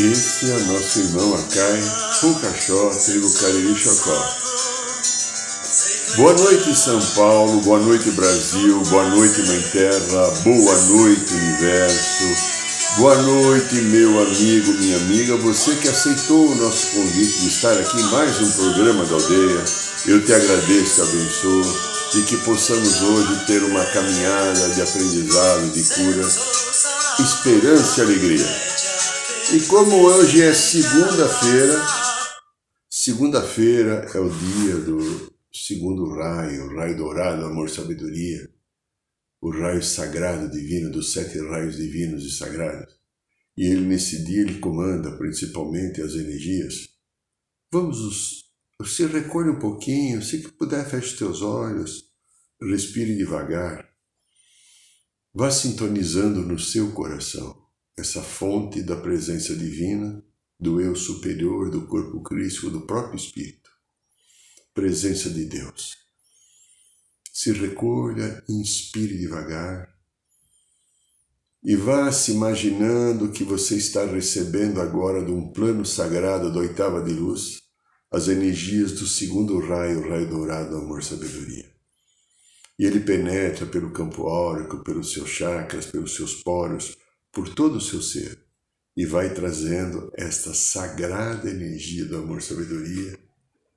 Esse é nosso irmão Acai, Fucachó, Trigo Cariri Chocó. Boa noite, São Paulo, boa noite, Brasil, boa noite, Mãe Terra, boa noite, Universo, boa noite, meu amigo, minha amiga, você que aceitou o nosso convite de estar aqui em mais um programa da aldeia. Eu te agradeço, abençoo e que possamos hoje ter uma caminhada de aprendizado, de cura, esperança e alegria. E como hoje é segunda-feira, segunda-feira é o dia do segundo raio, o raio dourado, amor, sabedoria, o raio sagrado divino dos sete raios divinos e sagrados. E ele nesse dia ele comanda principalmente as energias. Vamos, você recolhe um pouquinho, se puder feche teus olhos, respire devagar. Vá sintonizando no seu coração essa fonte da presença divina, do eu superior, do corpo crístico, do próprio Espírito. Presença de Deus. Se recolha, inspire devagar e vá se imaginando que você está recebendo agora de um plano sagrado da oitava de luz as energias do segundo raio, raio dourado, amor, sabedoria. E ele penetra pelo campo áurico, pelos seus chakras, pelos seus poros, por todo o seu ser e vai trazendo esta sagrada energia do amor sabedoria,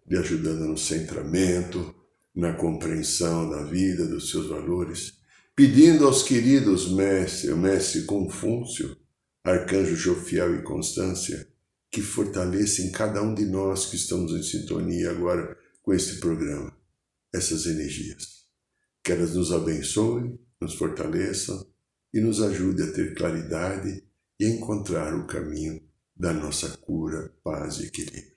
lhe ajudando no centramento, na compreensão da vida, dos seus valores, pedindo aos queridos mestres, o mestre Confúcio, arcanjo Jofiel e Constância, que fortaleçam cada um de nós que estamos em sintonia agora com este programa, essas energias. Que elas nos abençoem, nos fortaleçam e nos ajude a ter claridade e a encontrar o caminho da nossa cura, paz e equilíbrio.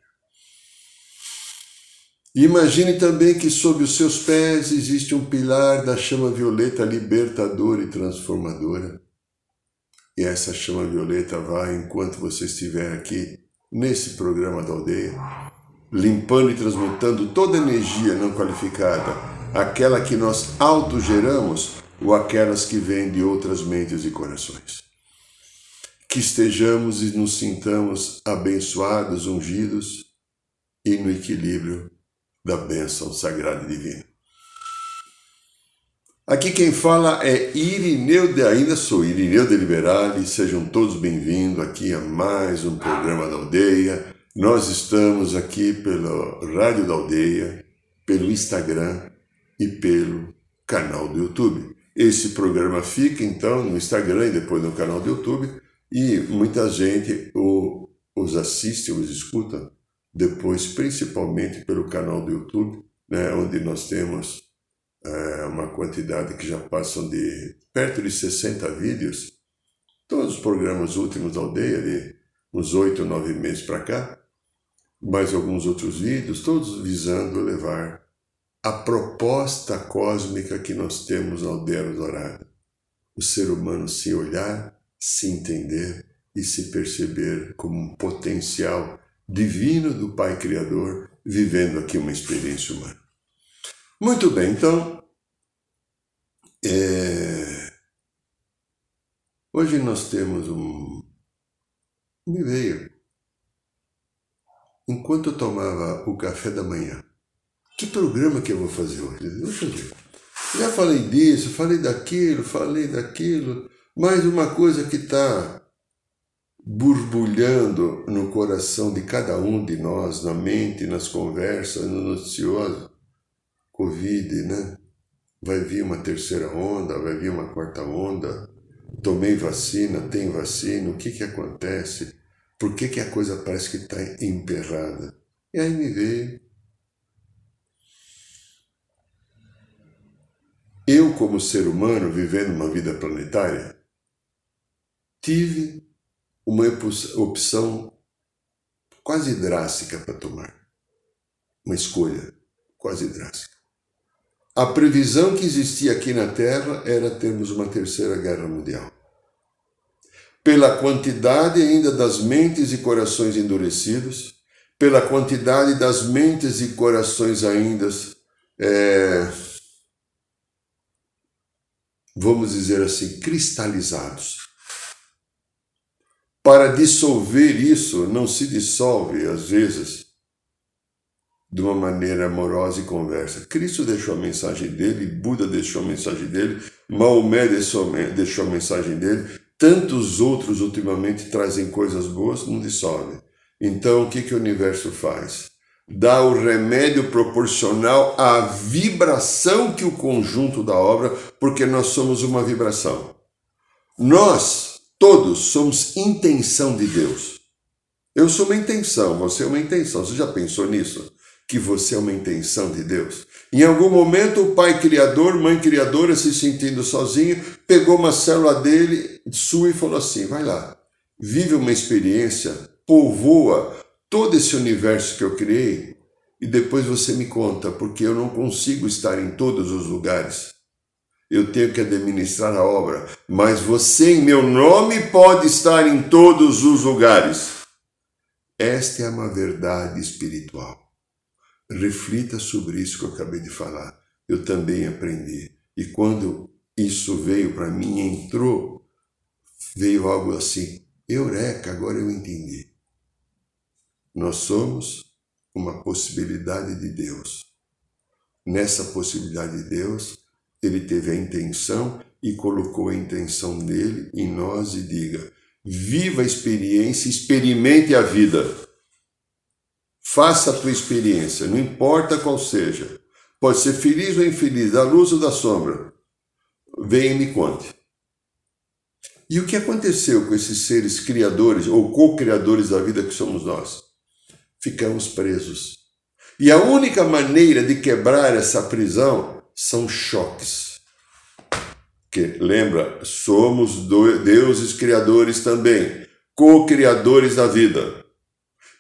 imagine também que sob os seus pés existe um pilar da chama violeta libertadora e transformadora. E essa chama violeta vai, enquanto você estiver aqui nesse programa da aldeia, limpando e transmutando toda energia não qualificada, aquela que nós autogeramos ou aquelas que vêm de outras mentes e corações. Que estejamos e nos sintamos abençoados, ungidos e no equilíbrio da bênção sagrada e divina. Aqui quem fala é Irineu de ainda sou Irineu de Liberale, sejam todos bem-vindos aqui a mais um programa da aldeia. Nós estamos aqui pela Rádio da Aldeia, pelo Instagram e pelo canal do YouTube. Esse programa fica então no Instagram e depois no canal do YouTube. E muita gente o, os assiste, os escuta depois, principalmente pelo canal do YouTube, né, onde nós temos é, uma quantidade que já passam de perto de 60 vídeos, todos os programas últimos da aldeia, de uns oito, nove meses para cá, mais alguns outros vídeos, todos visando levar a proposta cósmica que nós temos na aldeia dourada. O ser humano se olhar, se entender e se perceber como um potencial divino do Pai Criador, vivendo aqui uma experiência humana. Muito bem, então, é... hoje nós temos um. Me veio. Enquanto eu tomava o café da manhã, que programa que eu vou fazer hoje? Deixa eu ver. Já falei disso, falei daquilo, falei daquilo, mas uma coisa que está borbulhando no coração de cada um de nós, na mente, nas conversas, no noticioso, Covid, né? Vai vir uma terceira onda, vai vir uma quarta onda. Tomei vacina, tem vacina, o que que acontece? Por que, que a coisa parece que está emperrada? E aí me veio eu, como ser humano, vivendo uma vida planetária, tive uma opção quase drástica para tomar. Uma escolha quase drástica. A previsão que existia aqui na Terra era termos uma terceira guerra mundial. Pela quantidade ainda das mentes e corações endurecidos, pela quantidade das mentes e corações ainda, é, vamos dizer assim, cristalizados. Para dissolver isso, não se dissolve, às vezes, de uma maneira amorosa e conversa. Cristo deixou a mensagem dele, Buda deixou a mensagem dele, Maomé deixou, a mensagem dele, tantos outros ultimamente trazem coisas boas, não dissolve. Então, o que, que o universo faz? Dá o remédio proporcional à vibração que o conjunto da obra, porque nós somos uma vibração. Nós, todos, somos intenção de Deus. Eu sou uma intenção, você é uma intenção. Você já pensou nisso? que você é uma intenção de Deus. Em algum momento, o pai criador, mãe criadora, se sentindo sozinho, pegou uma célula dele, sua, e falou assim: vai lá, vive uma experiência, povoa todo esse universo que eu criei, e depois você me conta, porque eu não consigo estar em todos os lugares. Eu tenho que administrar a obra, mas você, em meu nome, pode estar em todos os lugares. Esta é uma verdade espiritual. Reflita sobre isso que eu acabei de falar. Eu também aprendi. E quando isso veio para mim, entrou, veio algo assim: Eureka, agora eu entendi. Nós somos uma possibilidade de Deus. Nessa possibilidade de Deus, ele teve a intenção e colocou a intenção dele em nós e diga: viva a experiência, experimente a vida. Faça a tua experiência, não importa qual seja. Pode ser feliz ou infeliz, da luz ou da sombra. Venha e me conte. E o que aconteceu com esses seres criadores ou co-criadores da vida que somos nós? Ficamos presos. E a única maneira de quebrar essa prisão são choques. Que lembra, somos deuses criadores também, co-criadores da vida.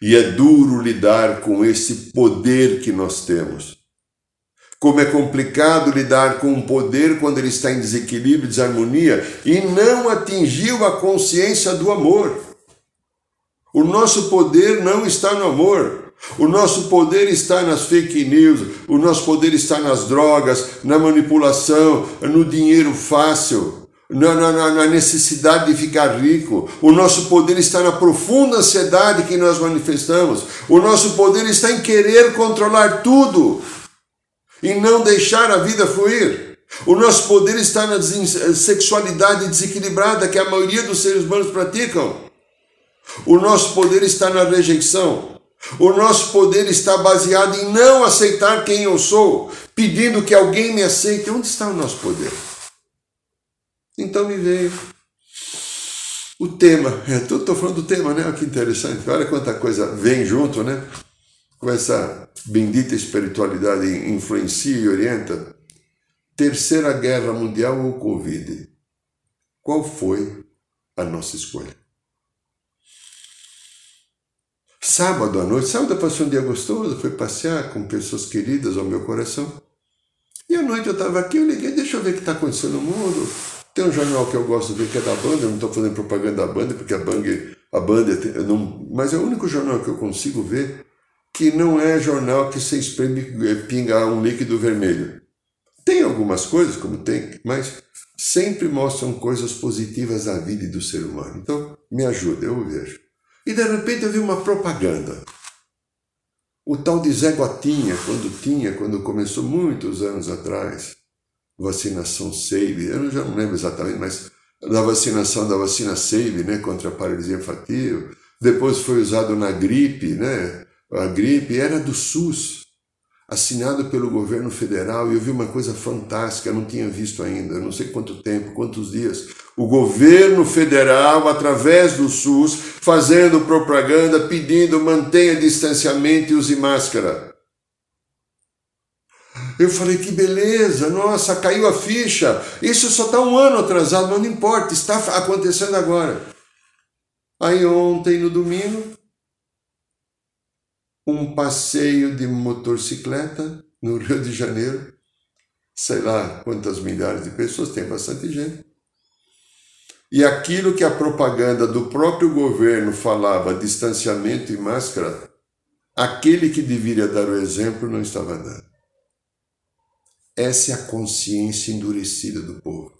E é duro lidar com esse poder que nós temos. Como é complicado lidar com um poder quando ele está em desequilíbrio, desarmonia e não atingiu a consciência do amor. O nosso poder não está no amor. O nosso poder está nas fake news, o nosso poder está nas drogas, na manipulação, no dinheiro fácil na, na, na, necessidade de ficar rico. O nosso poder está na profunda ansiedade que nós manifestamos. O nosso poder está em querer controlar tudo e não deixar a vida fluir. O nosso poder está na sexualidade desequilibrada que a maioria dos seres humanos praticam. O nosso poder está na rejeição. O nosso poder está baseado em não aceitar quem eu sou, pedindo que alguém me aceite. Onde está o nosso poder? Então me veio o tema. É, Estou falando do tema, né? Que interessante. Olha quanta coisa vem junto, né? Com essa bendita espiritualidade influencia e orienta. Terceira Guerra Mundial ou Covid? Qual foi a nossa escolha? Sábado à noite, sábado eu passei um dia gostoso, fui passear com pessoas queridas ao meu coração. E à noite eu estava aqui, eu liguei, deixa eu ver o que está acontecendo no mundo tem um jornal que eu gosto de ver que é da banda, eu não estou fazendo propaganda da banda, porque a banda, a banda não, mas é o único jornal que eu consigo ver que não é jornal que se espreme é, pinga um líquido vermelho. Tem algumas coisas, como tem, mas sempre mostram coisas positivas da vida e do ser humano. Então, me ajuda, eu vejo. E de repente eu vi uma propaganda. O tal de Zé Gotinha, quando tinha, quando começou muitos anos atrás, vacinação SAVE, eu já não lembro exatamente, mas da vacinação da vacina SAVE, né, contra a paralisia infantil, depois foi usado na gripe, né, a gripe era do SUS, assinado pelo governo federal, e eu vi uma coisa fantástica, eu não tinha visto ainda, não sei quanto tempo, quantos dias, o governo federal, através do SUS, fazendo propaganda, pedindo mantenha distanciamento e use máscara. Eu falei, que beleza, nossa, caiu a ficha. Isso só está um ano atrasado, mas não importa, está acontecendo agora. Aí ontem, no domingo, um passeio de motocicleta no Rio de Janeiro. Sei lá quantas milhares de pessoas, tem bastante gente. E aquilo que a propaganda do próprio governo falava, distanciamento e máscara, aquele que deveria dar o exemplo não estava dando. Essa é a consciência endurecida do povo.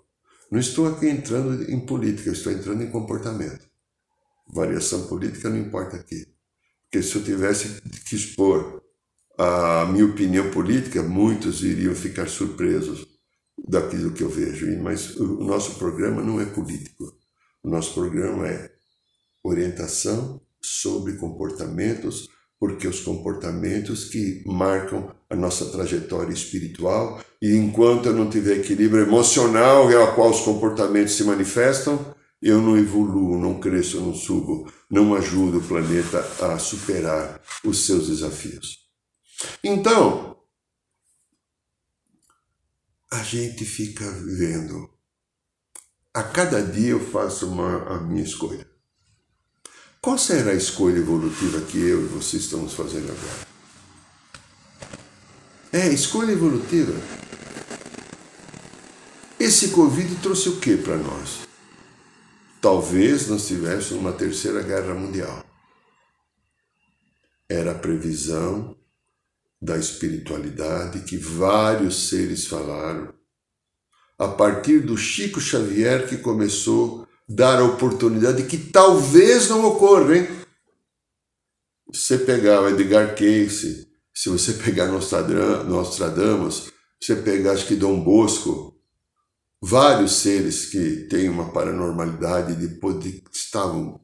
Não estou aqui entrando em política, estou entrando em comportamento. Variação política não importa aqui. Porque se eu tivesse que expor a minha opinião política, muitos iriam ficar surpresos daquilo que eu vejo. Mas o nosso programa não é político. O nosso programa é orientação sobre comportamentos, porque os comportamentos que marcam a nossa trajetória espiritual e enquanto eu não tiver equilíbrio emocional é a qual os comportamentos se manifestam, eu não evoluo, não cresço, não subo, não ajudo o planeta a superar os seus desafios. Então, a gente fica vendo. A cada dia eu faço uma, a minha escolha. Qual será a escolha evolutiva que eu e você estamos fazendo agora? É, escolha evolutiva. Esse Covid trouxe o que para nós? Talvez nós tivéssemos uma terceira guerra mundial. Era a previsão da espiritualidade que vários seres falaram, a partir do Chico Xavier que começou a dar a oportunidade que talvez não ocorra, hein? Se você pegar o Edgar Cayce, se você pegar Nostradamus, você pegar acho que Dom Bosco, vários seres que têm uma paranormalidade de poder, estavam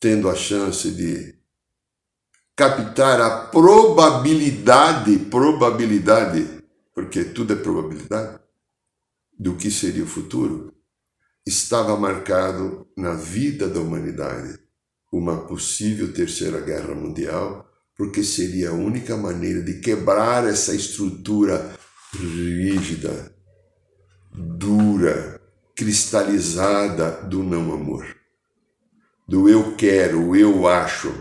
tendo a chance de captar a probabilidade, probabilidade, porque tudo é probabilidade, do que seria o futuro, estava marcado na vida da humanidade uma possível terceira guerra mundial, porque seria a única maneira de quebrar essa estrutura rígida, dura, cristalizada do não amor. Do eu quero, eu acho,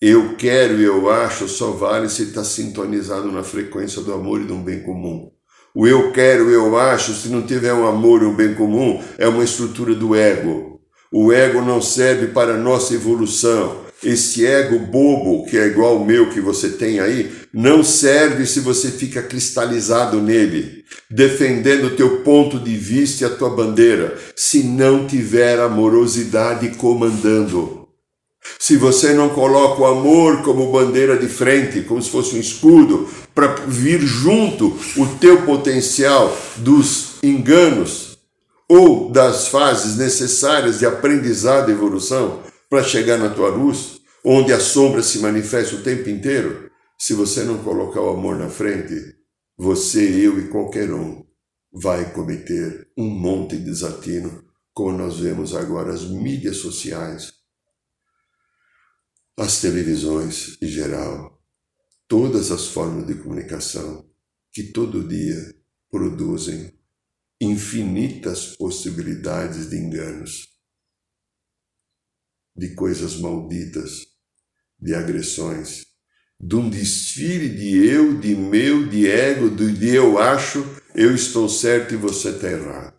eu quero e eu acho só vale se está sintonizado na frequência do amor e do bem comum. O eu quero, eu acho, se não tiver um amor e um bem comum, é uma estrutura do ego. O ego não serve para a nossa evolução. Esse ego bobo, que é igual ao meu que você tem aí, não serve se você fica cristalizado nele, defendendo o teu ponto de vista e a tua bandeira, se não tiver amorosidade comandando. Se você não coloca o amor como bandeira de frente, como se fosse um escudo, para vir junto o teu potencial dos enganos ou das fases necessárias de aprendizado e evolução para chegar na tua luz, onde a sombra se manifesta o tempo inteiro, se você não colocar o amor na frente, você, eu e qualquer um vai cometer um monte de desatino, como nós vemos agora as mídias sociais as televisões em geral, todas as formas de comunicação que todo dia produzem infinitas possibilidades de enganos, de coisas malditas, de agressões, de um desfile de eu, de meu, de ego, de eu acho, eu estou certo e você está errado.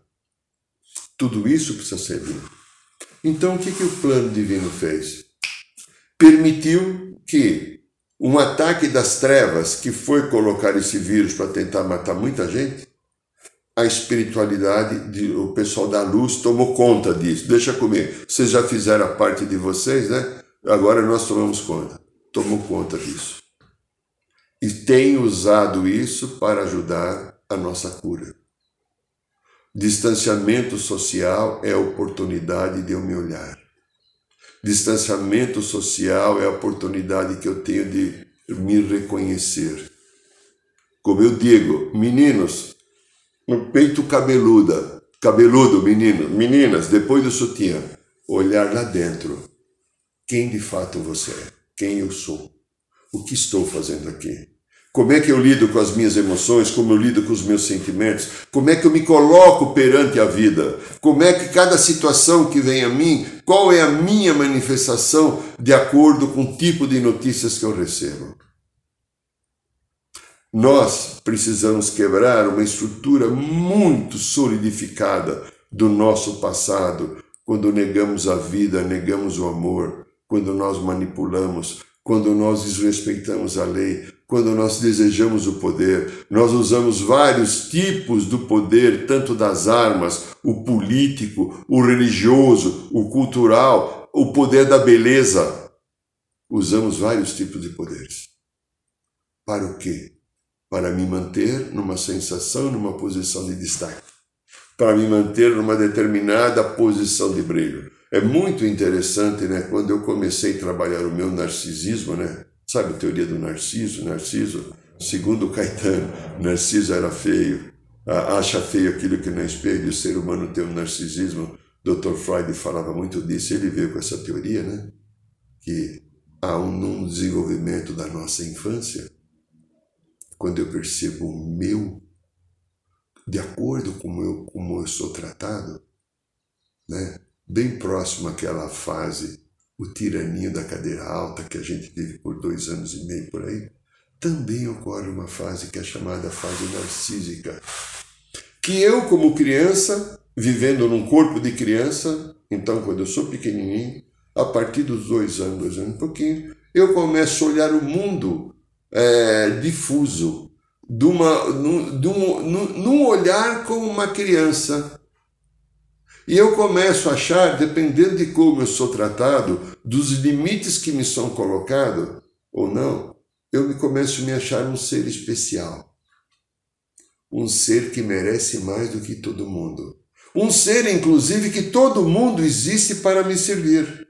Tudo isso precisa ser limpo. Então, o que, que o plano divino fez? permitiu que um ataque das trevas, que foi colocar esse vírus para tentar matar muita gente, a espiritualidade, de, o pessoal da luz tomou conta disso. Deixa comigo, vocês já fizeram a parte de vocês, né? Agora nós tomamos conta. Tomou conta disso. E tem usado isso para ajudar a nossa cura. Distanciamento social é a oportunidade de eu me olhar. Distanciamento social é a oportunidade que eu tenho de me reconhecer. Como eu digo, meninos, no peito cabeluda, cabeludo, menino, meninas, depois do sutiã, olhar lá dentro. Quem de fato você é? Quem eu sou? O que estou fazendo aqui? Como é que eu lido com as minhas emoções, como eu lido com os meus sentimentos, como é que eu me coloco perante a vida, como é que cada situação que vem a mim, qual é a minha manifestação de acordo com o tipo de notícias que eu recebo. Nós precisamos quebrar uma estrutura muito solidificada do nosso passado, quando negamos a vida, negamos o amor, quando nós manipulamos, quando nós desrespeitamos a lei, quando nós desejamos o poder. Nós usamos vários tipos do poder, tanto das armas, o político, o religioso, o cultural, o poder da beleza. Usamos vários tipos de poderes. Para o quê? Para me manter numa sensação, numa posição de destaque, para me manter numa determinada posição de brilho. É muito interessante, né? Quando eu comecei a trabalhar o meu narcisismo, né? Sabe a teoria do Narciso? Narciso, segundo Caetano, Narciso era feio, acha feio aquilo que não é espelho, o ser humano tem um narcisismo. Dr. Freud falava muito disso, ele veio com essa teoria, né? Que há um desenvolvimento da nossa infância quando eu percebo o meu, de acordo com eu, como eu sou tratado, né? bem próximo àquela fase, o tiraninho da cadeira alta que a gente vive por dois anos e meio por aí, também ocorre uma fase que é chamada fase narcísica. Que eu, como criança, vivendo num corpo de criança, então quando eu sou pequenininho, a partir dos dois anos, dois anos e pouquinho, eu começo a olhar o mundo é, difuso, de uma, num, de um, num olhar como uma criança. E eu começo a achar, dependendo de como eu sou tratado, dos limites que me são colocados ou não, eu me começo a me achar um ser especial. Um ser que merece mais do que todo mundo. Um ser, inclusive, que todo mundo existe para me servir.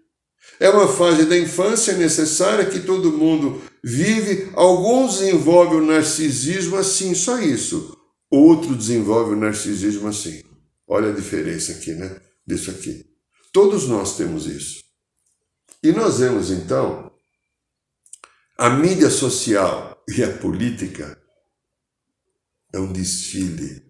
É uma fase da infância necessária que todo mundo vive. Alguns desenvolvem o narcisismo assim, só isso. Outro desenvolve o narcisismo assim. Olha a diferença aqui, né? Disso aqui. Todos nós temos isso. E nós vemos então a mídia social e a política é um desfile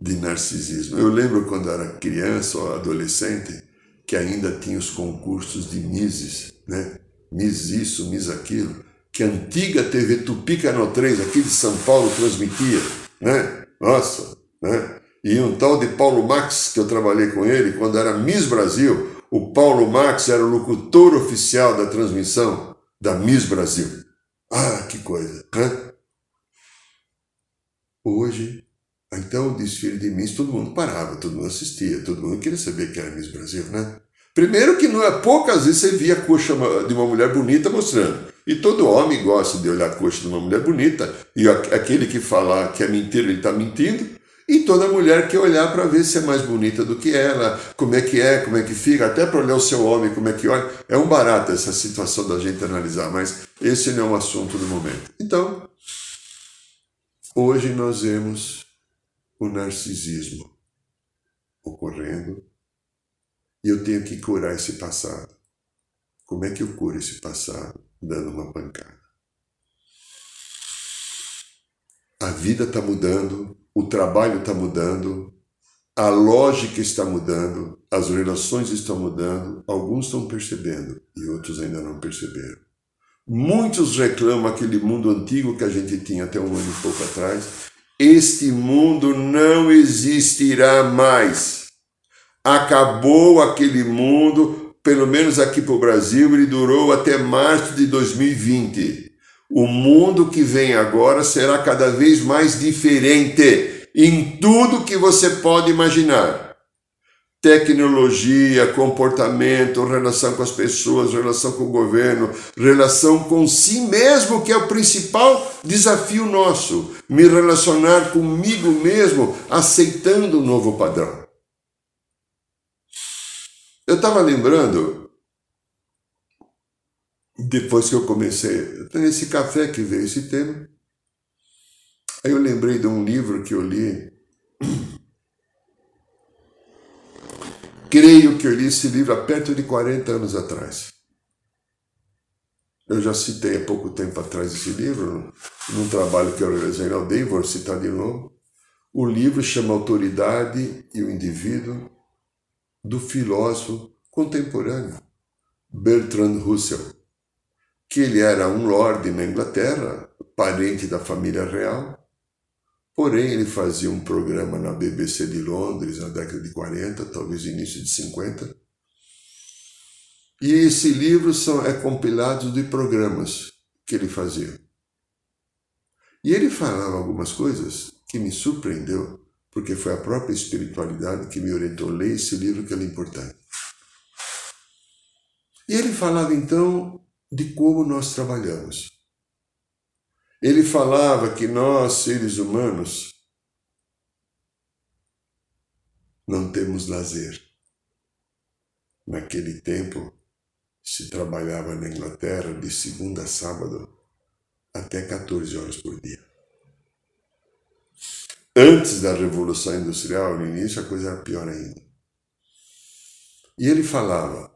de narcisismo. Eu lembro quando era criança ou adolescente que ainda tinha os concursos de Mises, né? Miss isso, Miss aquilo, que a antiga TV Tupi Canal 3, aqui de São Paulo, transmitia, né? Nossa, né? E um tal de Paulo Max, que eu trabalhei com ele, quando era Miss Brasil, o Paulo Max era o locutor oficial da transmissão da Miss Brasil. Ah, que coisa, né? Hoje, então o desfile de Miss, todo mundo parava, todo mundo assistia, todo mundo queria saber que era Miss Brasil, né? Primeiro que não é poucas vezes você via a coxa de uma mulher bonita mostrando. E todo homem gosta de olhar a coxa de uma mulher bonita, e aquele que falar que é mentira, ele está mentindo. E toda mulher quer olhar para ver se é mais bonita do que ela, como é que é, como é que fica, até para olhar o seu homem, como é que olha. É um barato essa situação da gente analisar, mas esse não é um assunto do momento. Então, hoje nós vemos o narcisismo ocorrendo e eu tenho que curar esse passado. Como é que eu curo esse passado? Dando uma pancada. A vida está mudando, o trabalho está mudando, a lógica está mudando, as relações estão mudando, alguns estão percebendo e outros ainda não perceberam. Muitos reclamam aquele mundo antigo que a gente tinha até um ano e pouco atrás. Este mundo não existirá mais acabou aquele mundo, pelo menos aqui para o Brasil, ele durou até março de 2020. O mundo que vem agora será cada vez mais diferente em tudo que você pode imaginar. Tecnologia, comportamento, relação com as pessoas, relação com o governo, relação com si mesmo, que é o principal desafio nosso. Me relacionar comigo mesmo, aceitando o um novo padrão. Eu estava lembrando, depois que eu comecei, nesse café que veio esse tema, aí eu lembrei de um livro que eu li. Creio que eu li esse livro há perto de 40 anos atrás. eu já citei há pouco tempo atrás esse livro, num trabalho que eu realizei na aldeia, vou citar de novo. O livro chama Autoridade e o Indivíduo, do filósofo contemporâneo Bertrand Russell, que ele era um lord na Inglaterra, parente da família real, porém ele fazia um programa na BBC de Londres na década de 40, talvez início de 50, e esse livro são, é compilado de programas que ele fazia. E ele falava algumas coisas que me surpreendeu, porque foi a própria espiritualidade que me orientou a ler esse livro que é importante. E ele falava então de como nós trabalhamos. Ele falava que nós, seres humanos, não temos lazer. Naquele tempo, se trabalhava na Inglaterra de segunda a sábado até 14 horas por dia. Antes da Revolução Industrial, no início, a coisa era pior ainda. E ele falava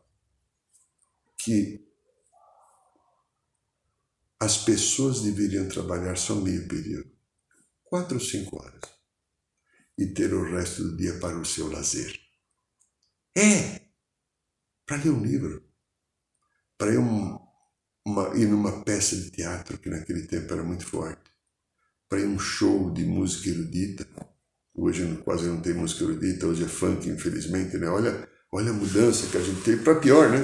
que as pessoas deveriam trabalhar só meio período, quatro ou cinco horas, e ter o resto do dia para o seu lazer. É! Para ler um livro para ir, um, ir numa peça de teatro, que naquele tempo era muito forte, para ir um show de música erudita. Hoje quase não tem música erudita, hoje é funk, infelizmente, né? Olha, olha a mudança que a gente teve para pior, né?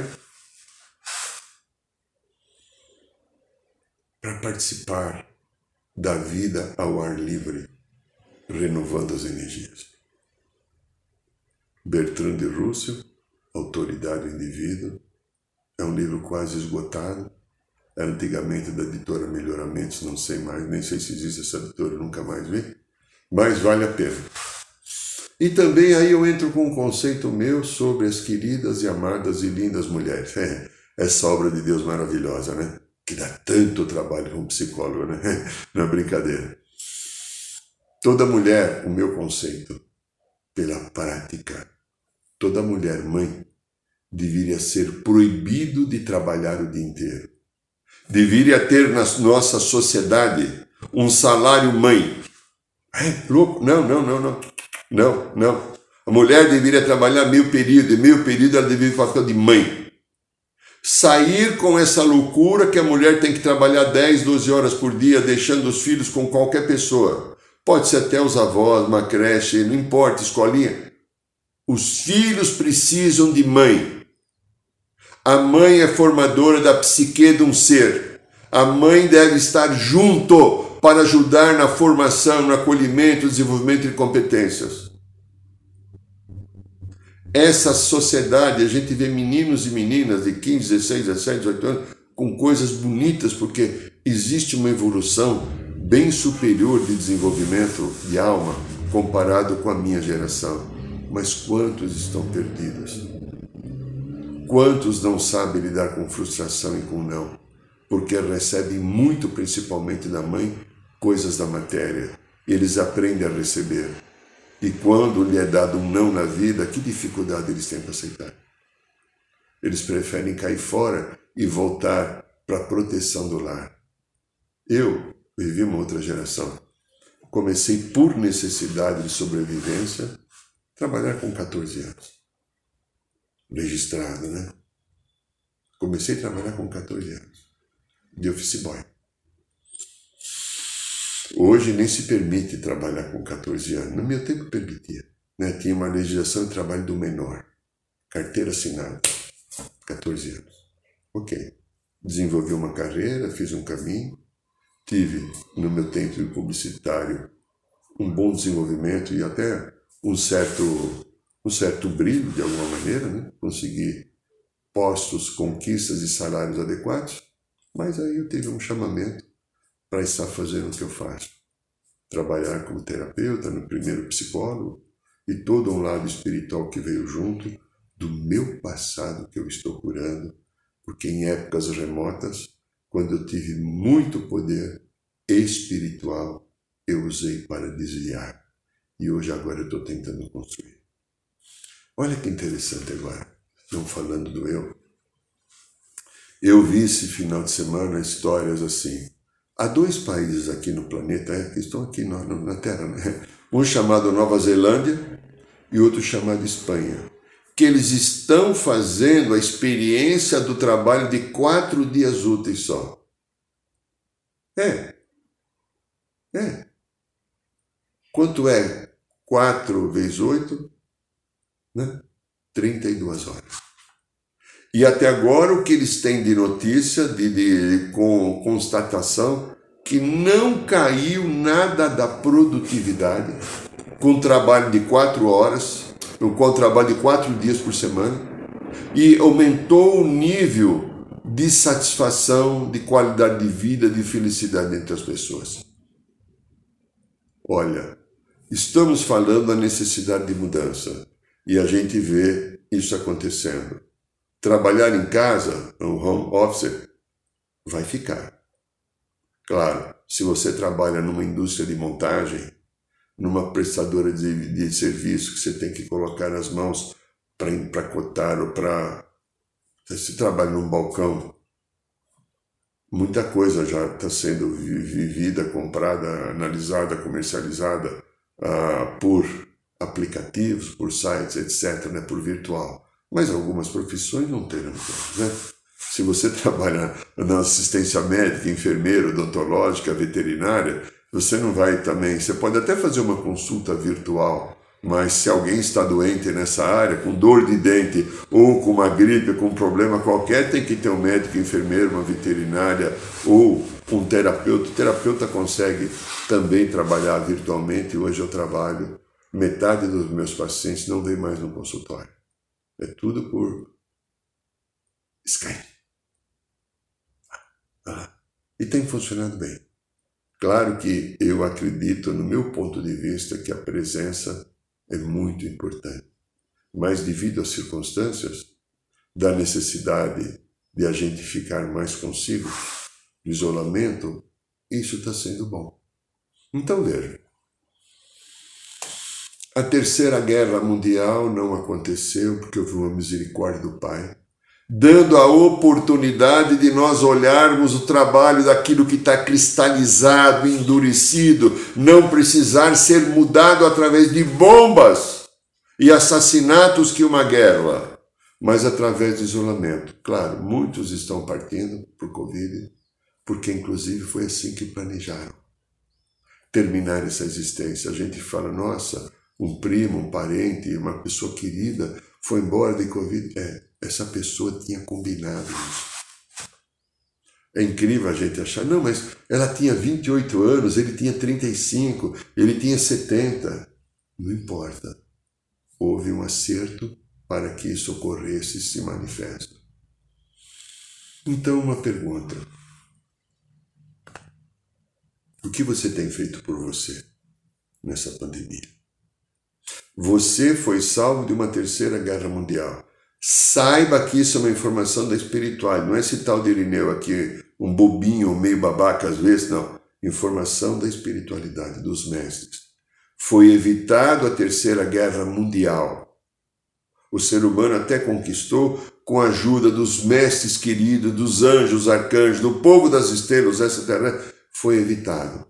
Participar da vida ao ar livre, renovando as energias. Bertrand de Russell, Autoridade do Indivíduo, é um livro quase esgotado. Era antigamente da editora Melhoramentos, não sei mais, nem sei se existe essa editora, nunca mais vi. Mas vale a pena. E também aí eu entro com um conceito meu sobre as queridas e amadas e lindas mulheres. É, essa obra de Deus maravilhosa, né? Que dá tanto trabalho para um psicólogo, né? Não é brincadeira. Toda mulher, o meu conceito, pela prática, toda mulher mãe deveria ser proibido de trabalhar o dia inteiro. Deveria ter na nossa sociedade um salário mãe. É louco? Não, não, não, não. Não, não. A mulher deveria trabalhar meio período, e meio período ela deveria fazer de mãe. Sair com essa loucura que a mulher tem que trabalhar 10, 12 horas por dia, deixando os filhos com qualquer pessoa. Pode ser até os avós, uma creche, não importa, escolinha. Os filhos precisam de mãe. A mãe é formadora da psique de um ser. A mãe deve estar junto para ajudar na formação, no acolhimento, desenvolvimento de competências. Essa sociedade, a gente vê meninos e meninas de 15, 16, 17, 18 anos com coisas bonitas, porque existe uma evolução bem superior de desenvolvimento de alma comparado com a minha geração. Mas quantos estão perdidos? Quantos não sabem lidar com frustração e com não? Porque recebem muito, principalmente da mãe, coisas da matéria. Eles aprendem a receber. E quando lhe é dado um não na vida, que dificuldade eles têm para aceitar? Eles preferem cair fora e voltar para a proteção do lar. Eu vivi uma outra geração. Comecei por necessidade de sobrevivência trabalhar com 14 anos registrado, né? Comecei a trabalhar com 14 anos, de office boy. Hoje nem se permite trabalhar com 14 anos. No meu tempo permitia. Né? Tinha uma legislação de trabalho do menor. Carteira assinada. 14 anos. Ok. Desenvolvi uma carreira, fiz um caminho. Tive, no meu tempo publicitário, um bom desenvolvimento e até um certo um certo brilho, de alguma maneira, né? conseguir postos, conquistas e salários adequados, mas aí eu tive um chamamento para estar fazendo o que eu faço. Trabalhar como terapeuta, no primeiro psicólogo, e todo um lado espiritual que veio junto do meu passado que eu estou curando, porque em épocas remotas, quando eu tive muito poder espiritual, eu usei para desviar. E hoje agora eu estou tentando construir. Olha que interessante agora, não falando do eu. Eu vi esse final de semana histórias assim. Há dois países aqui no planeta, é, que estão aqui na, na Terra, né? um chamado Nova Zelândia e outro chamado Espanha, que eles estão fazendo a experiência do trabalho de quatro dias úteis só. É. É. Quanto é 4 vezes 8? Né? 32 horas. E até agora o que eles têm de notícia, de, de com constatação, que não caiu nada da produtividade com trabalho de quatro horas, com trabalho de quatro dias por semana, e aumentou o nível de satisfação, de qualidade de vida, de felicidade entre as pessoas. Olha, estamos falando da necessidade de mudança e a gente vê isso acontecendo. Trabalhar em casa, no home office, vai ficar. Claro, se você trabalha numa indústria de montagem, numa prestadora de, de serviço que você tem que colocar nas mãos para empacotar ou para. Se trabalha num balcão, muita coisa já está sendo vivida, comprada, analisada, comercializada uh, por aplicativos, por sites, etc., né, por virtual mas algumas profissões não terão né? Se você trabalha na assistência médica, enfermeiro, odontológica, veterinária, você não vai também. Você pode até fazer uma consulta virtual, mas se alguém está doente nessa área, com dor de dente ou com uma gripe, com um problema qualquer, tem que ter um médico, enfermeiro, uma veterinária ou um terapeuta. O terapeuta consegue também trabalhar virtualmente. Hoje eu trabalho, metade dos meus pacientes não vem mais no consultório. É tudo por Skype. Ah, e tem funcionado bem. Claro que eu acredito, no meu ponto de vista, que a presença é muito importante. Mas devido às circunstâncias, da necessidade de a gente ficar mais consigo, do isolamento, isso está sendo bom. Então veja, a Terceira Guerra Mundial não aconteceu porque houve uma misericórdia do Pai, dando a oportunidade de nós olharmos o trabalho daquilo que está cristalizado, endurecido, não precisar ser mudado através de bombas e assassinatos que uma guerra, mas através de isolamento. Claro, muitos estão partindo por Covid, porque inclusive foi assim que planejaram terminar essa existência. A gente fala, nossa, um primo, um parente, uma pessoa querida foi embora de Covid. É, essa pessoa tinha combinado isso. É incrível a gente achar, não, mas ela tinha 28 anos, ele tinha 35, ele tinha 70. Não importa. Houve um acerto para que isso ocorresse e se manifeste. Então, uma pergunta: O que você tem feito por você nessa pandemia? Você foi salvo de uma terceira guerra mundial. Saiba que isso é uma informação da espiritual, não é esse tal de Irineu aqui, um bobinho, meio babaca às vezes, não. Informação da espiritualidade, dos mestres. Foi evitado a terceira guerra mundial. O ser humano até conquistou com a ajuda dos mestres queridos, dos anjos, arcanjos, do povo das estrelas, essa terra, foi evitado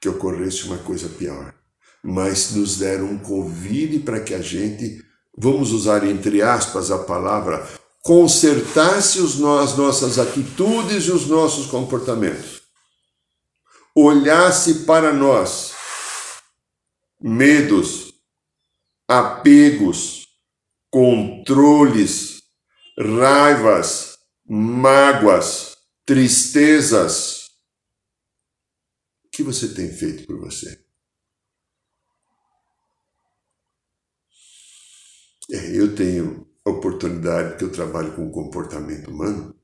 que ocorresse uma coisa pior mas nos deram um convite para que a gente, vamos usar entre aspas a palavra, consertasse os, as nossas atitudes e os nossos comportamentos. Olhasse para nós medos, apegos, controles, raivas, mágoas, tristezas. O que você tem feito por você? Eu tenho a oportunidade que eu trabalho com o comportamento humano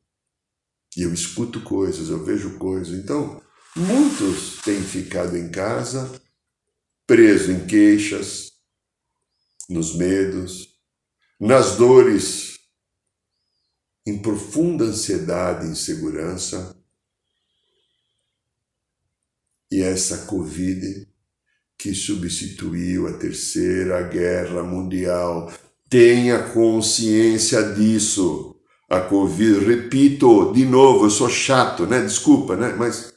e eu escuto coisas, eu vejo coisas. Então, muitos têm ficado em casa, presos em queixas, nos medos, nas dores, em profunda ansiedade insegurança. E essa Covid que substituiu a Terceira Guerra Mundial Tenha consciência disso. A Covid, repito de novo, eu sou chato, né? Desculpa, né? Mas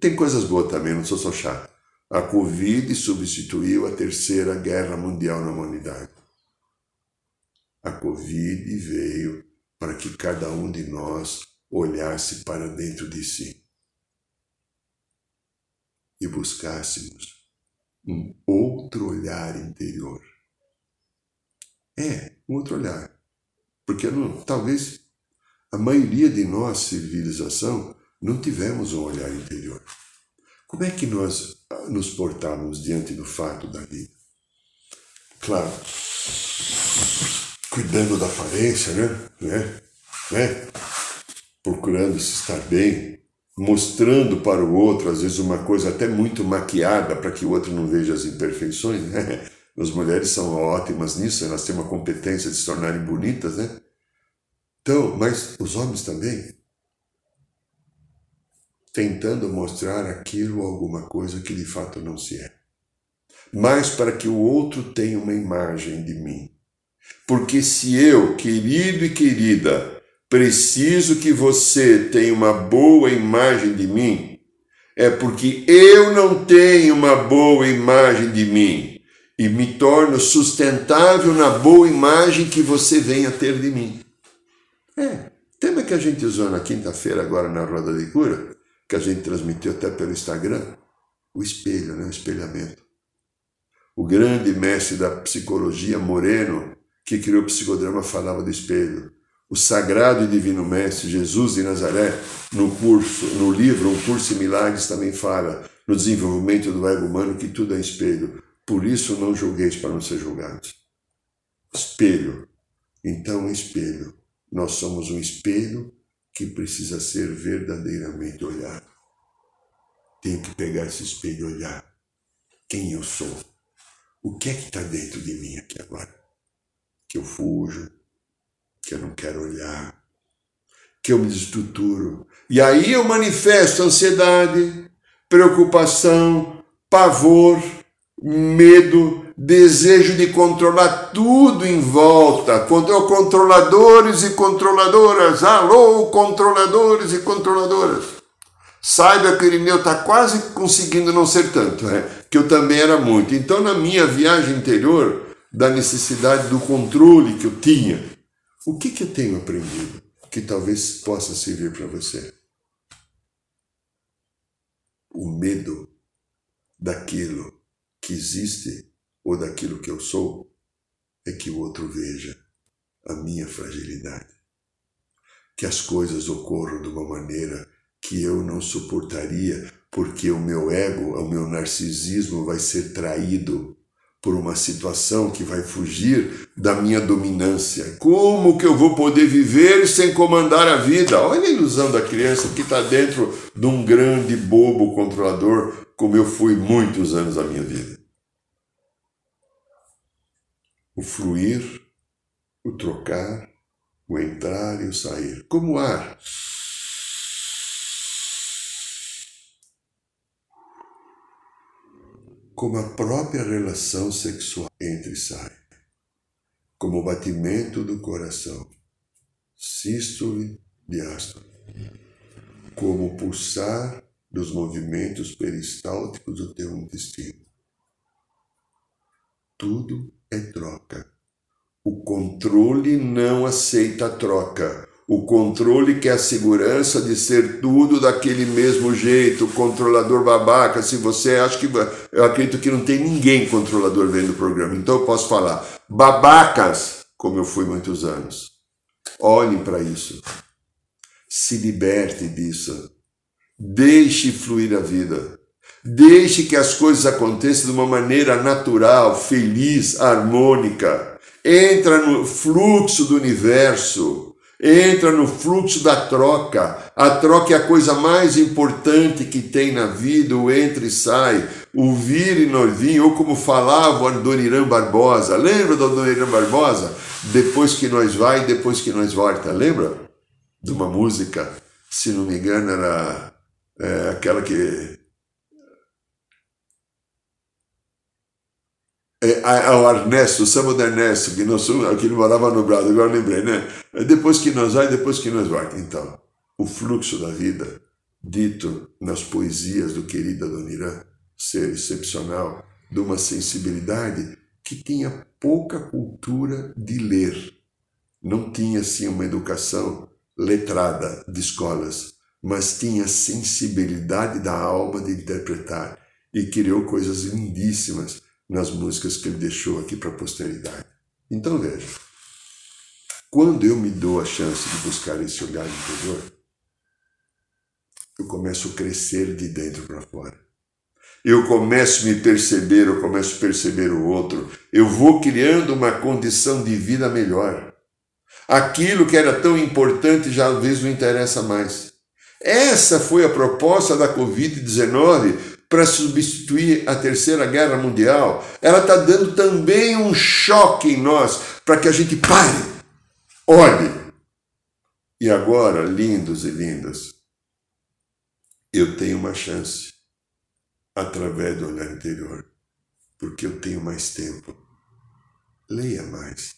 tem coisas boas também, não sou só chato. A Covid substituiu a terceira guerra mundial na humanidade. A Covid veio para que cada um de nós olhasse para dentro de si e buscássemos um outro olhar interior. É, um outro olhar. Porque não, talvez a maioria de nós, civilização, não tivemos um olhar interior. Como é que nós ah, nos portamos diante do fato da vida? Claro, cuidando da aparência, né? né? né? Procurando se estar bem, mostrando para o outro, às vezes, uma coisa até muito maquiada para que o outro não veja as imperfeições. Né? As mulheres são ótimas nisso, elas têm uma competência de se tornarem bonitas, né? Então, mas os homens também. Tentando mostrar aquilo alguma coisa que de fato não se é. Mas para que o outro tenha uma imagem de mim. Porque se eu, querido e querida, preciso que você tenha uma boa imagem de mim, é porque eu não tenho uma boa imagem de mim e me torno sustentável na boa imagem que você venha ter de mim. É, tema que a gente usou na quinta-feira agora na Roda de Cura, que a gente transmitiu até pelo Instagram, o espelho, né? o espelhamento. O grande mestre da psicologia, Moreno, que criou o psicodrama, falava do espelho o sagrado e divino mestre Jesus de Nazaré, no curso, no livro Um Curso em Milagres, também fala no desenvolvimento do ego humano que tudo é espelho. Por isso não julgueis para não ser julgados. Espelho. Então, espelho. Nós somos um espelho que precisa ser verdadeiramente olhado. Tenho que pegar esse espelho e olhar quem eu sou. O que é que está dentro de mim aqui agora? Que eu fujo, que eu não quero olhar, que eu me destruturo. E aí eu manifesto ansiedade, preocupação, pavor, medo, desejo de controlar tudo em volta. Controladores e controladoras, alô, controladores e controladoras. Saiba que o Irineu está quase conseguindo não ser tanto, né? que eu também era muito. Então, na minha viagem interior, da necessidade do controle que eu tinha, o que, que eu tenho aprendido que talvez possa servir para você? O medo daquilo que existe ou daquilo que eu sou é que o outro veja a minha fragilidade. Que as coisas ocorram de uma maneira que eu não suportaria, porque o meu ego, o meu narcisismo vai ser traído por uma situação que vai fugir da minha dominância. Como que eu vou poder viver sem comandar a vida? Olha a ilusão da criança que está dentro de um grande bobo controlador, como eu fui muitos anos da minha vida. O fluir, o trocar, o entrar e o sair, como o ar. como a própria relação sexual entra e sai, como o batimento do coração, sístole, diástole, como pulsar dos movimentos peristálticos do teu intestino. Tudo é troca. O controle não aceita a troca. O controle que é a segurança de ser tudo daquele mesmo jeito, controlador babaca. Se você acha que. Eu acredito que não tem ninguém controlador vendo o programa. Então eu posso falar, babacas, como eu fui muitos anos. Olhem para isso. Se liberte disso. Deixe fluir a vida. Deixe que as coisas aconteçam de uma maneira natural, feliz, harmônica. Entra no fluxo do universo entra no fluxo da troca. A troca é a coisa mais importante que tem na vida, o entra e sai, o vir e não ou como falava o Adoniran Barbosa. Lembra do Adoniran Barbosa? Depois que nós vai, depois que nós volta. Lembra? De uma música, se não me engano, era é, aquela que é, ao Ernesto, o samba do Ernesto, que, nós, que morava no Brasil, agora lembrei, né? É depois que nós vai, depois que nós vai. Então, o fluxo da vida, dito nas poesias do querido Adoniran, ser excepcional, de uma sensibilidade que tinha pouca cultura de ler. Não tinha, assim, uma educação letrada de escolas, mas tinha sensibilidade da alma de interpretar e criou coisas lindíssimas nas músicas que ele deixou aqui para a posteridade. Então veja, quando eu me dou a chance de buscar esse olhar interior, eu começo a crescer de dentro para fora. Eu começo a me perceber, eu começo a perceber o outro. Eu vou criando uma condição de vida melhor. Aquilo que era tão importante já às vezes não interessa mais. Essa foi a proposta da Covid-19 para substituir a Terceira Guerra Mundial, ela está dando também um choque em nós para que a gente pare, olhe. E agora, lindos e lindas, eu tenho uma chance através do olhar interior, porque eu tenho mais tempo. Leia mais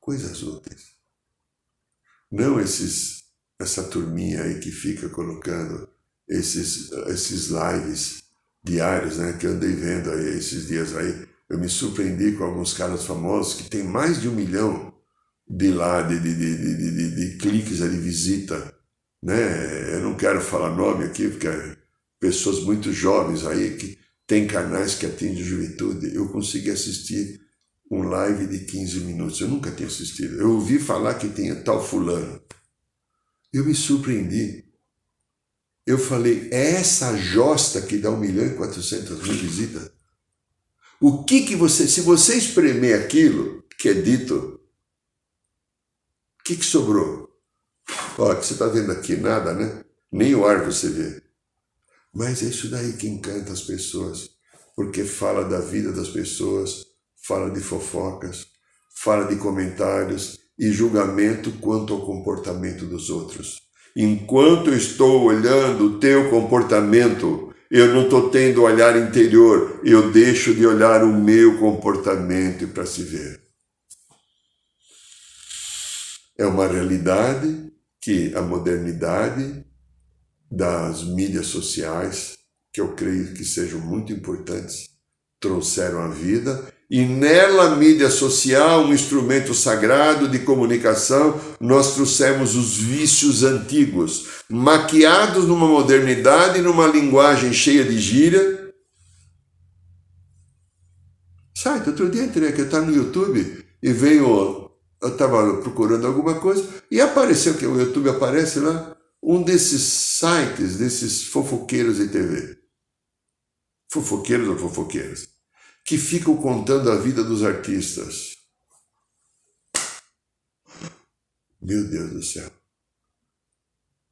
coisas úteis. Não esses essa turminha aí que fica colocando esses, esses lives diários né, que eu andei vendo aí esses dias aí. Eu me surpreendi com alguns caras famosos que tem mais de um milhão de lá, de, de, de, de, cliques de visita. Né? Eu não quero falar nome aqui, porque é pessoas muito jovens aí que têm canais que atingem juventude. Eu consegui assistir um live de 15 minutos. Eu nunca tinha assistido. Eu ouvi falar que tinha tal fulano. Eu me surpreendi eu falei, é essa josta que dá 1 milhão e 400 mil visitas? O que que você, se você espremer aquilo que é dito, o que que sobrou? Olha, que você está vendo aqui, nada, né? Nem o ar você vê. Mas é isso daí que encanta as pessoas, porque fala da vida das pessoas, fala de fofocas, fala de comentários e julgamento quanto ao comportamento dos outros. Enquanto estou olhando o teu comportamento, eu não estou tendo olhar interior, eu deixo de olhar o meu comportamento para se ver. É uma realidade que a modernidade das mídias sociais, que eu creio que sejam muito importantes, trouxeram à vida e nela, mídia social, um instrumento sagrado de comunicação, nós trouxemos os vícios antigos, maquiados numa modernidade, numa linguagem cheia de gíria. Sai, outro dia entrei aqui, está no YouTube e veio, eu estava procurando alguma coisa e apareceu, que o YouTube aparece lá, um desses sites, desses fofoqueiros de TV. Fofoqueiros ou fofoqueiras? Que ficam contando a vida dos artistas. Meu Deus do céu.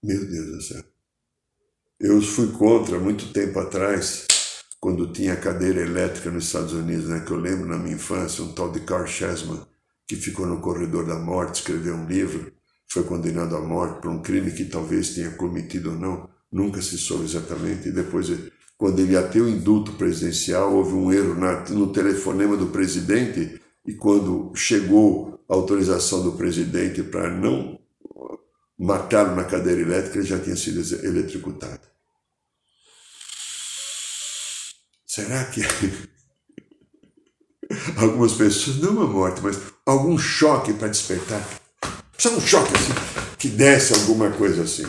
Meu Deus do céu. Eu fui contra muito tempo atrás, quando tinha cadeira elétrica nos Estados Unidos, né? Que eu lembro na minha infância, um tal de Carl Chessman, que ficou no corredor da morte, escreveu um livro, foi condenado à morte por um crime que talvez tenha cometido ou não, nunca se soube exatamente, e depois quando ele ia ter o indulto presidencial, houve um erro no telefonema do presidente e quando chegou a autorização do presidente para não matá-lo na cadeira elétrica, ele já tinha sido eletrocutado. Será que algumas pessoas, não uma morte, mas algum choque para despertar? Precisa um choque assim, que desse alguma coisa assim.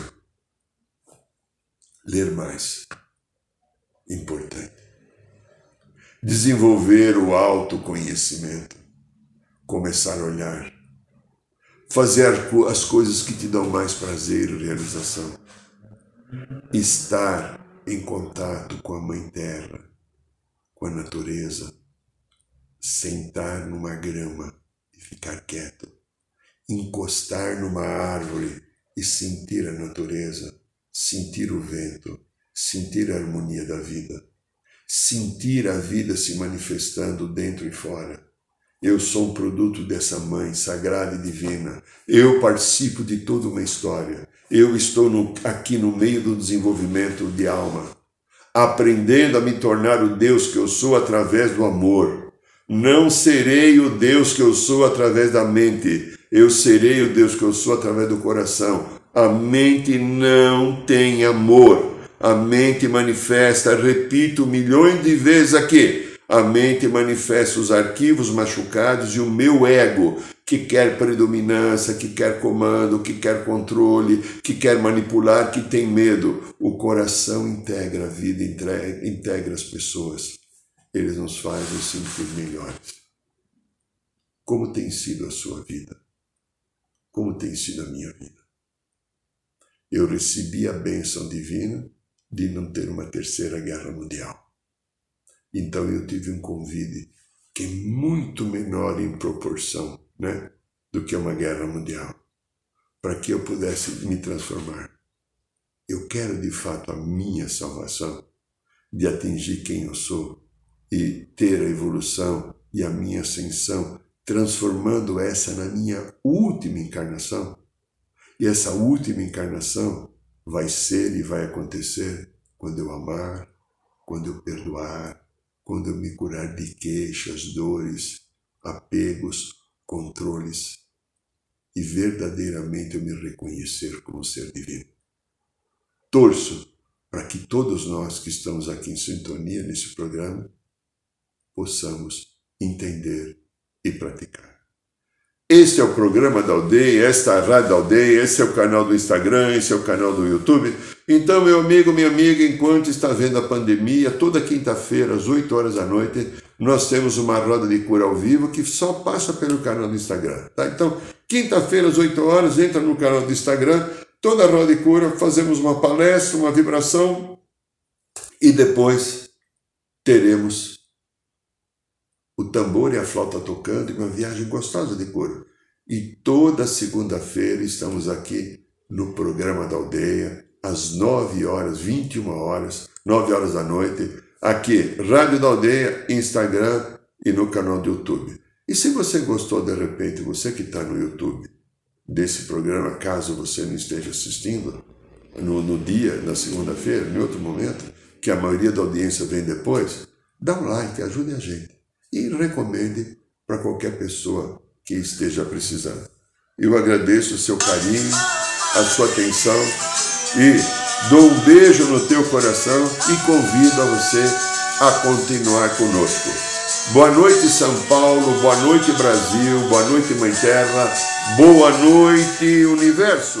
Ler mais importante. Desenvolver o autoconhecimento, começar a olhar, fazer as coisas que te dão mais prazer e realização, estar em contato com a Mãe Terra, com a natureza, sentar numa grama e ficar quieto, encostar numa árvore e sentir a natureza, sentir o vento sentir a harmonia da vida, sentir a vida se manifestando dentro e fora. Eu sou um produto dessa mãe sagrada e divina. Eu participo de toda uma história. Eu estou no, aqui no meio do desenvolvimento de alma, aprendendo a me tornar o Deus que eu sou através do amor. Não serei o Deus que eu sou através da mente, eu serei o Deus que eu sou através do coração. A mente não tem amor. A mente manifesta, repito milhões de vezes aqui, a mente manifesta os arquivos machucados e o meu ego, que quer predominância, que quer comando, que quer controle, que quer manipular, que tem medo. O coração integra a vida, integra as pessoas. Eles nos fazem sentir melhores. Como tem sido a sua vida? Como tem sido a minha vida? Eu recebi a bênção divina de não ter uma terceira guerra mundial. Então eu tive um convite que é muito menor em proporção né, do que uma guerra mundial, para que eu pudesse me transformar. Eu quero de fato a minha salvação, de atingir quem eu sou e ter a evolução e a minha ascensão, transformando essa na minha última encarnação. E essa última encarnação vai ser e vai acontecer quando eu amar, quando eu perdoar, quando eu me curar de queixas, dores, apegos, controles e verdadeiramente eu me reconhecer como ser divino. Torço para que todos nós que estamos aqui em sintonia nesse programa possamos entender e praticar. Este é o programa da aldeia, esta é a rádio da aldeia, esse é o canal do Instagram, esse é o canal do YouTube. Então, meu amigo, minha amiga, enquanto está vendo a pandemia, toda quinta-feira, às 8 horas da noite, nós temos uma roda de cura ao vivo que só passa pelo canal do Instagram. Tá? Então, quinta-feira, às 8 horas, entra no canal do Instagram, toda a roda de cura, fazemos uma palestra, uma vibração e depois teremos o tambor e a flauta tocando e uma viagem gostosa de cor. E toda segunda-feira estamos aqui no programa da aldeia, às 9 horas, 21 horas, 9 horas da noite, aqui, Rádio da Aldeia, Instagram e no canal do YouTube. E se você gostou, de repente, você que está no YouTube desse programa, caso você não esteja assistindo, no, no dia, na segunda-feira, em outro momento, que a maioria da audiência vem depois, dá um like, ajude a gente e recomende para qualquer pessoa que esteja precisando. Eu agradeço o seu carinho, a sua atenção e dou um beijo no teu coração e convido a você a continuar conosco. Boa noite, São Paulo, boa noite, Brasil, boa noite, Mãe Terra, boa noite, Universo.